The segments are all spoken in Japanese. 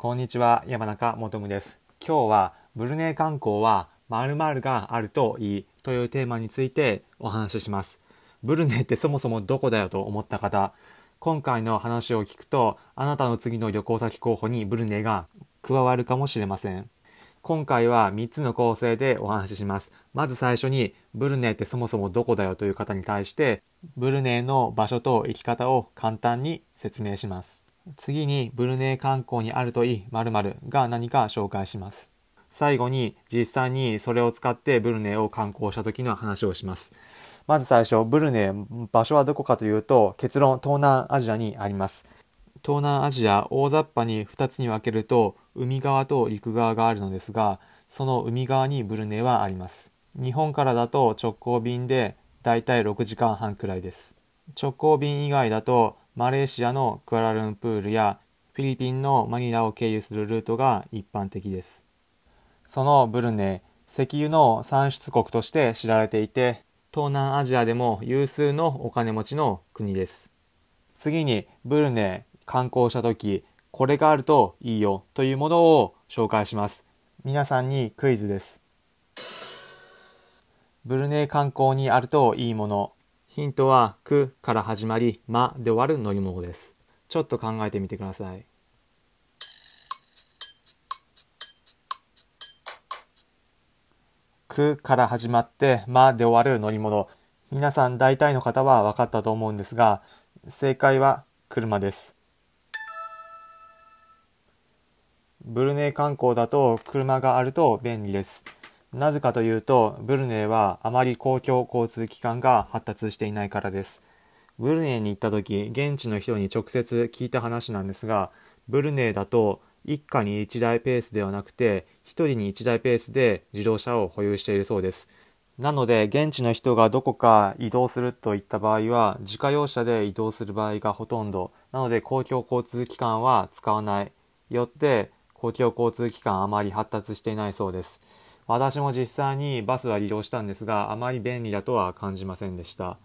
こんにちは、山中もとむです。今日はブルネイ観光は〇〇があるといいというテーマについてお話しします。ブルネイってそもそもどこだよと思った方、今回の話を聞くと、あなたの次の旅行先候補にブルネイが加わるかもしれません。今回は3つの構成でお話しします。まず最初に、ブルネイってそもそもどこだよという方に対して、ブルネイの場所と生き方を簡単に説明します。次にブルネイ観光にあるといい〇〇が何か紹介します。最後に実際にそれを使ってブルネイを観光した時の話をします。まず最初、ブルネイ、場所はどこかというと、結論、東南アジアにあります。東南アジア、大雑把に2つに分けると、海側と陸側があるのですが、その海側にブルネイはあります。日本からだと直行便でだいたい6時間半くらいです。直行便以外だとマレーシアのクアラルンプールやフィリピンのマニラを経由するルートが一般的です。そのブルネイ、石油の産出国として知られていて、東南アジアでも有数のお金持ちの国です。次にブルネイ観光した時、これがあるといいよというものを紹介します。皆さんにクイズです。ブルネイ観光にあるといいもの、ヒントは、くから始まり、まで終わる乗り物です。ちょっと考えてみてください。くから始まって、まで終わる乗り物。皆さん大体の方は分かったと思うんですが、正解は車です。ブルネイ観光だと車があると便利です。なぜかというと、ブルネイはあまり公共交通機関が発達していないからです。ブルネイに行った時、現地の人に直接聞いた話なんですが、ブルネイだと一家に1台ペースではなくて、1人に1台ペースで自動車を保有しているそうです。なので、現地の人がどこか移動するといった場合は、自家用車で移動する場合がほとんど。なので、公共交通機関は使わない。よって、公共交通機関あまり発達していないそうです。私も実際にバスは利用したんですが、あまり便利だとは感じませんでした。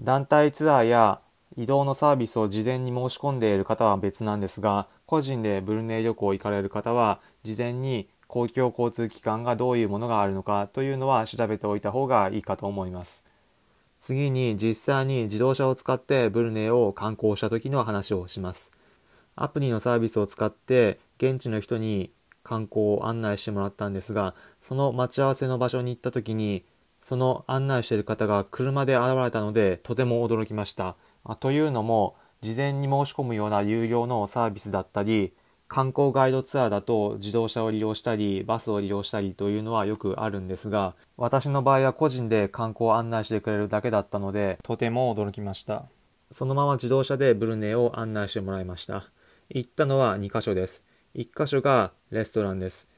団体ツアーや移動のサービスを事前に申し込んでいる方は別なんですが、個人でブルネイ旅行行かれる方は、事前に公共交通機関がどういうものがあるのかというのは調べておいた方がいいかと思います。次に実際に自動車を使ってブルネイを観光した時の話をします。アプリのサービスを使って現地の人に観光を案内してもらったんですが、その待ち合わせの場所に行った時に、その案内している方が車で現れたので、とても驚きました。というのも、事前に申し込むような有料のサービスだったり、観光ガイドツアーだと自動車を利用したり、バスを利用したりというのはよくあるんですが、私の場合は個人で観光を案内してくれるだけだったので、とても驚きました。そのまま自動車でブルネイを案内してもらいました。行ったのは2カ所です。1箇所がレストランです。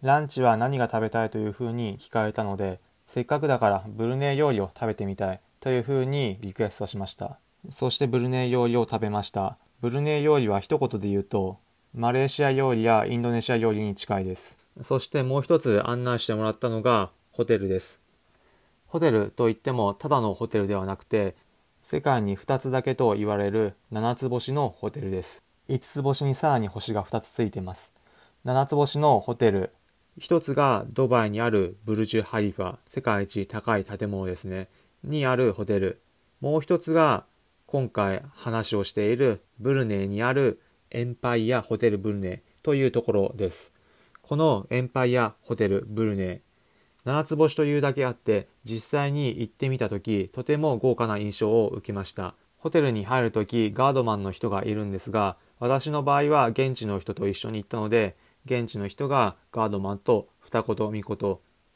ランチは何が食べたいというふうに聞かれたので、せっかくだからブルネイ料理を食べてみたいというふうにリクエストしました。そしてブルネイ料理を食べました。ブルネイ料理は一言で言うと、マレーシア料理やインドネシア料理に近いです。そしてもう一つ案内してもらったのがホテルです。ホテルといってもただのホテルではなくて、世界に2つだけと言われる7つ星のホテルです。5つ星にさらに星が2つついてます。7つ星のホテル。1つがドバイにあるブルジュ・ハリファ、世界一高い建物ですね。にあるホテル。もう1つが今回話をしているブルネイにあるエンパイアホテルブルネイというところです。このエンパイアホテルブルネイ。7つ星というだけあって実際に行ってみた時とても豪華な印象を受けました。ホテルに入るときガードマンの人がいるんですが私の場合は現地の人と一緒に行ったので、現地の人がガードマンと二言三言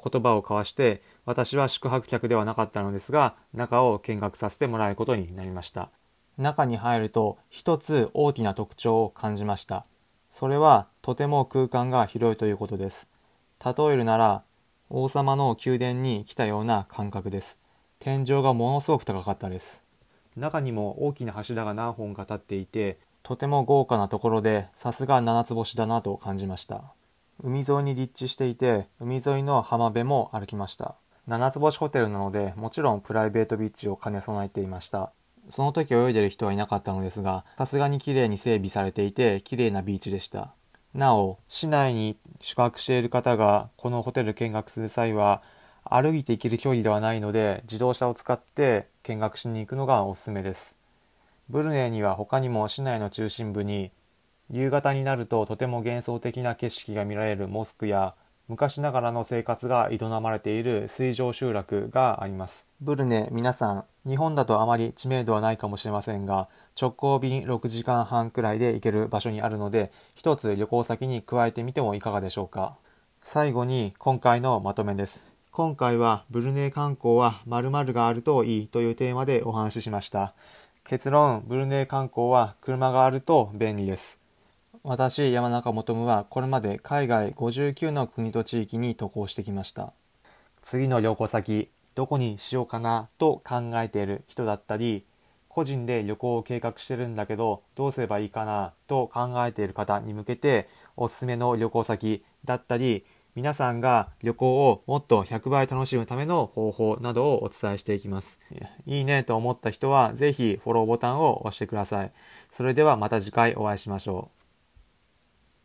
言葉を交わして、私は宿泊客ではなかったのですが、中を見学させてもらえることになりました。中に入ると一つ大きな特徴を感じました。それはとても空間が広いということです。例えるなら、王様の宮殿に来たような感覚です。天井がものすごく高かったです。中にも大きな柱が何本か立っていて、とても豪華なところで、さすが七つ星だなと感じました。海沿いに立地していて、海沿いの浜辺も歩きました。七つ星ホテルなので、もちろんプライベートビーチを兼ね備えていました。その時泳いでる人はいなかったのですが、さすがに綺麗に整備されていて、綺麗なビーチでした。なお、市内に宿泊している方がこのホテル見学する際は、歩いて行ける距離ではないので、自動車を使って見学しに行くのがおすすめです。ブルネイには他にも市内の中心部に、夕方になるととても幻想的な景色が見られるモスクや昔ながらの生活が営まれている水上集落があります。ブルネ、皆さん、日本だとあまり知名度はないかもしれませんが、直行便6時間半くらいで行ける場所にあるので、一つ旅行先に加えてみてもいかがでしょうか。最後に今回のまとめです。今回はブルネ観光は〇〇があるといいというテーマでお話ししました。結論、ブルネイ観光は車があると便利です。私、山中もはこれまで海外59の国と地域に渡航してきました。次の旅行先、どこにしようかなと考えている人だったり、個人で旅行を計画してるんだけど、どうすればいいかなと考えている方に向けて、おすすめの旅行先だったり、皆さんが旅行をもっと100倍楽しむための方法などをお伝えしていきます。いいねと思った人は、ぜひフォローボタンを押してください。それではまた次回お会いしましょう。